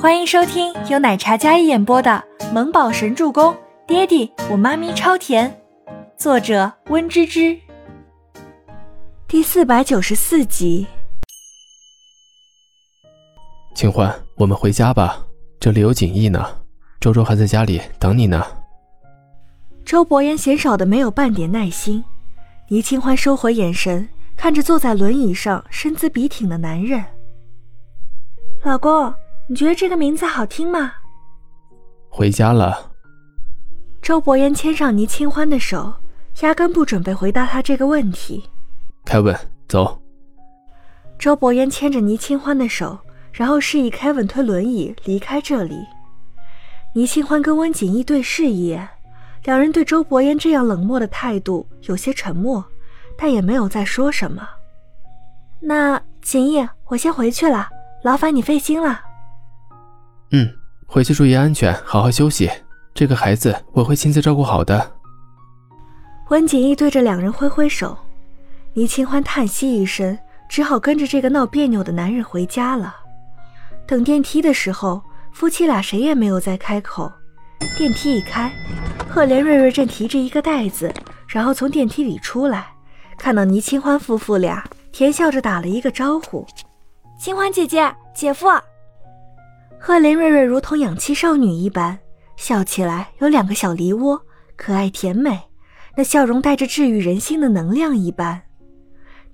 欢迎收听由奶茶嘉一演播的《萌宝神助攻》，爹地我妈咪超甜，作者温芝芝。第四百九十四集。清欢，我们回家吧，这里有锦逸呢，周周还在家里等你呢。周伯言嫌少的没有半点耐心，倪清欢收回眼神，看着坐在轮椅上身姿笔挺的男人，老公。你觉得这个名字好听吗？回家了。周伯言牵上倪清欢的手，压根不准备回答他这个问题。凯文，走。周伯言牵着倪清欢的手，然后示意凯文推轮椅离开这里。倪清欢跟温景逸对视一眼，两人对周伯言这样冷漠的态度有些沉默，但也没有再说什么。那景逸，我先回去了，劳烦你费心了。嗯，回去注意安全，好好休息。这个孩子我会亲自照顾好的。温景逸对着两人挥挥手，倪清欢叹息一声，只好跟着这个闹别扭的男人回家了。等电梯的时候，夫妻俩谁也没有再开口。电梯一开，赫连瑞瑞正提着一个袋子，然后从电梯里出来，看到倪清欢夫妇俩，甜笑着打了一个招呼：“清欢姐姐，姐夫。”赫连瑞瑞如同氧气少女一般，笑起来有两个小梨窝，可爱甜美，那笑容带着治愈人心的能量一般。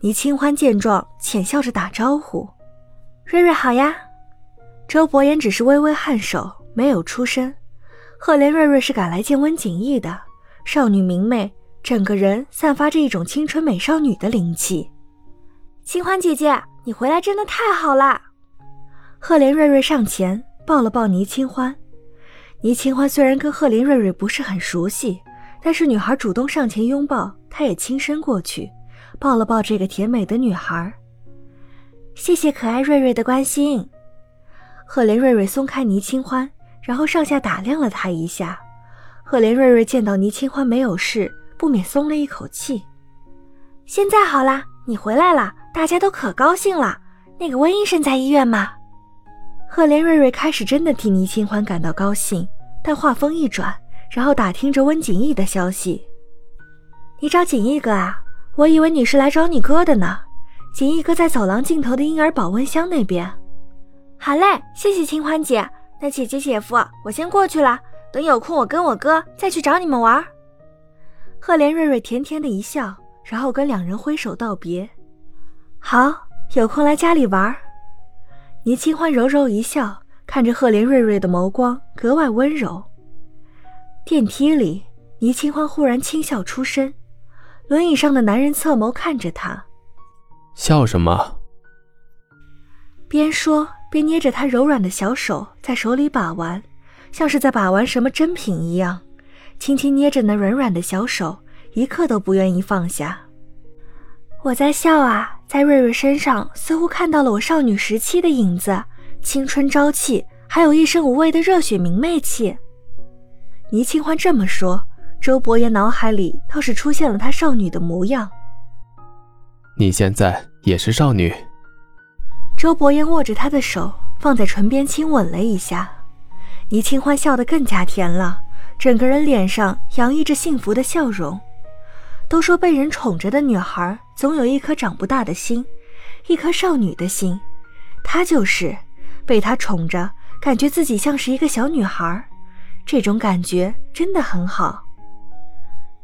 倪清欢见状，浅笑着打招呼：“瑞瑞好呀。”周伯言只是微微颔首，没有出声。赫连瑞瑞是赶来见温景逸的，少女明媚，整个人散发着一种青春美少女的灵气。清欢姐姐，你回来真的太好了。赫连瑞瑞上前抱了抱倪清欢，倪清欢虽然跟赫连瑞瑞不是很熟悉，但是女孩主动上前拥抱，她也轻身过去，抱了抱这个甜美的女孩。谢谢可爱瑞瑞的关心。赫连瑞瑞松开倪清欢，然后上下打量了她一下。赫连瑞瑞见到倪清欢没有事，不免松了一口气。现在好啦，你回来了，大家都可高兴了。那个温医生在医院吗？赫连瑞瑞开始真的替倪清欢感到高兴，但话锋一转，然后打听着温景逸的消息：“你找景逸哥啊？我以为你是来找你哥的呢。景逸哥在走廊尽头的婴儿保温箱那边。”“好嘞，谢谢清欢姐。那姐姐姐夫，我先过去了。等有空，我跟我哥再去找你们玩。”赫连瑞瑞甜甜的一笑，然后跟两人挥手道别：“好，有空来家里玩。”倪清欢柔柔一笑，看着赫连瑞瑞的眸光格外温柔。电梯里，倪清欢忽然轻笑出声，轮椅上的男人侧眸看着她，笑什么？边说边捏着她柔软的小手在手里把玩，像是在把玩什么珍品一样，轻轻捏着那软软的小手，一刻都不愿意放下。我在笑啊，在瑞瑞身上似乎看到了我少女时期的影子，青春朝气，还有一身无畏的热血明媚气。倪清欢这么说，周伯言脑海里倒是出现了她少女的模样。你现在也是少女。周伯言握着她的手放在唇边亲吻了一下，倪清欢笑得更加甜了，整个人脸上洋溢着幸福的笑容。都说被人宠着的女孩总有一颗长不大的心，一颗少女的心。她就是被他宠着，感觉自己像是一个小女孩，这种感觉真的很好。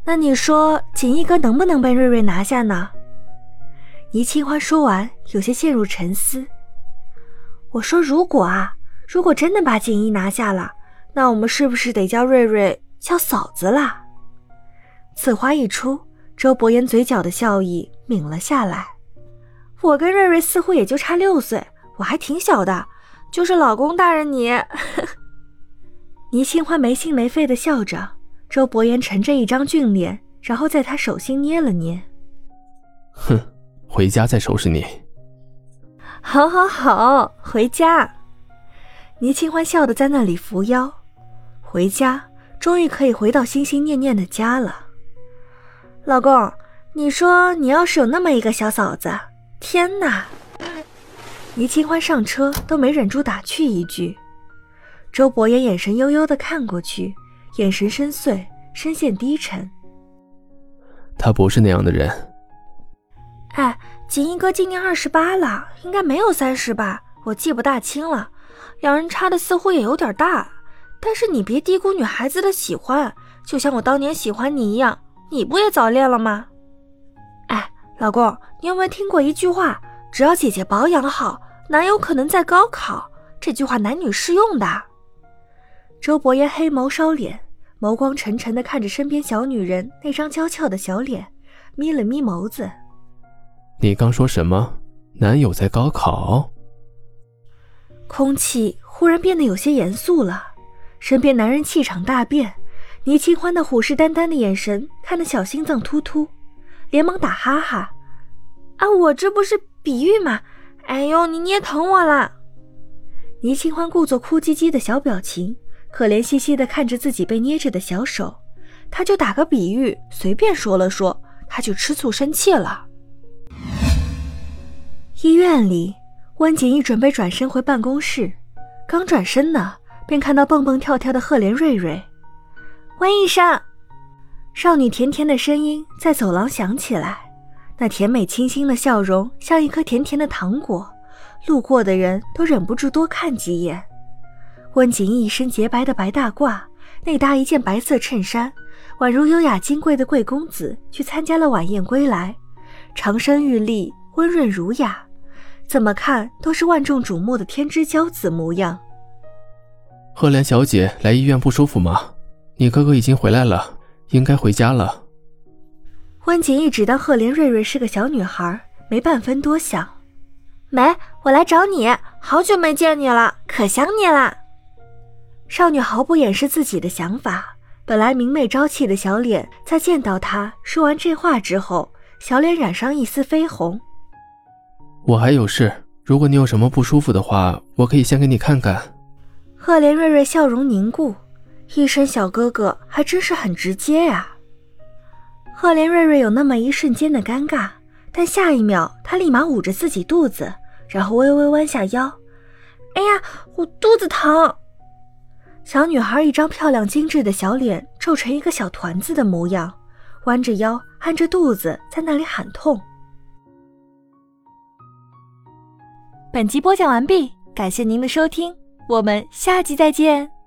那你说锦衣哥能不能被瑞瑞拿下呢？倪清欢说完，有些陷入沉思。我说如果啊，如果真的把锦衣拿下了，那我们是不是得叫瑞瑞叫嫂子了？此话一出。周伯言嘴角的笑意抿了下来。我跟瑞瑞似乎也就差六岁，我还挺小的。就是老公大人你，倪清欢没心没肺的笑着。周伯言沉着一张俊脸，然后在他手心捏了捏。哼，回家再收拾你。好，好，好，回家。倪清欢笑的在那里扶腰。回家，终于可以回到心心念念的家了。老公，你说你要是有那么一个小嫂子，天哪！倪清欢上车都没忍住打趣一句：“周伯言眼神悠悠的看过去，眼神深邃，声线低沉。他不是那样的人。哎，锦衣哥今年二十八了，应该没有三十吧？我记不大清了。两人差的似乎也有点大，但是你别低估女孩子的喜欢，就像我当年喜欢你一样，你不也早恋了吗？哎，老公，你有没有听过一句话？只要姐姐保养好，哪有可能在高考？这句话男女适用的。周伯言黑眸烧脸，眸光沉沉的看着身边小女人那张娇俏的小脸，眯了眯眸子。你刚说什么？男友在高考？空气忽然变得有些严肃了，身边男人气场大变，倪清欢那虎视眈眈的眼神看得小心脏突突，连忙打哈哈：“啊，我这不是比喻吗？哎呦，你捏疼我了！”倪清欢故作哭唧唧的小表情，可怜兮兮的看着自己被捏着的小手，他就打个比喻，随便说了说，他就吃醋生气了。医院里，温景逸准备转身回办公室，刚转身呢，便看到蹦蹦跳跳的赫连瑞瑞。温医生，少女甜甜的声音在走廊响起来，那甜美清新的笑容像一颗甜甜的糖果，路过的人都忍不住多看几眼。温景一身洁白的白大褂，内搭一件白色衬衫，宛如优雅金贵的贵公子去参加了晚宴归来，长身玉立，温润儒雅。怎么看都是万众瞩目的天之骄子模样。赫连小姐来医院不舒服吗？你哥哥已经回来了，应该回家了。温景逸只当赫连瑞瑞是个小女孩，没半分多想。没，我来找你，好久没见你了，可想你了。少女毫不掩饰自己的想法，本来明媚朝气的小脸，在见到他说完这话之后，小脸染上一丝绯红。我还有事，如果你有什么不舒服的话，我可以先给你看看。赫连瑞瑞笑容凝固，一声小哥哥还真是很直接呀。赫连瑞瑞有那么一瞬间的尴尬，但下一秒他立马捂着自己肚子，然后微微弯下腰。哎呀，我肚子疼！小女孩一张漂亮精致的小脸皱成一个小团子的模样，弯着腰按着肚子在那里喊痛。本集播讲完毕，感谢您的收听，我们下集再见。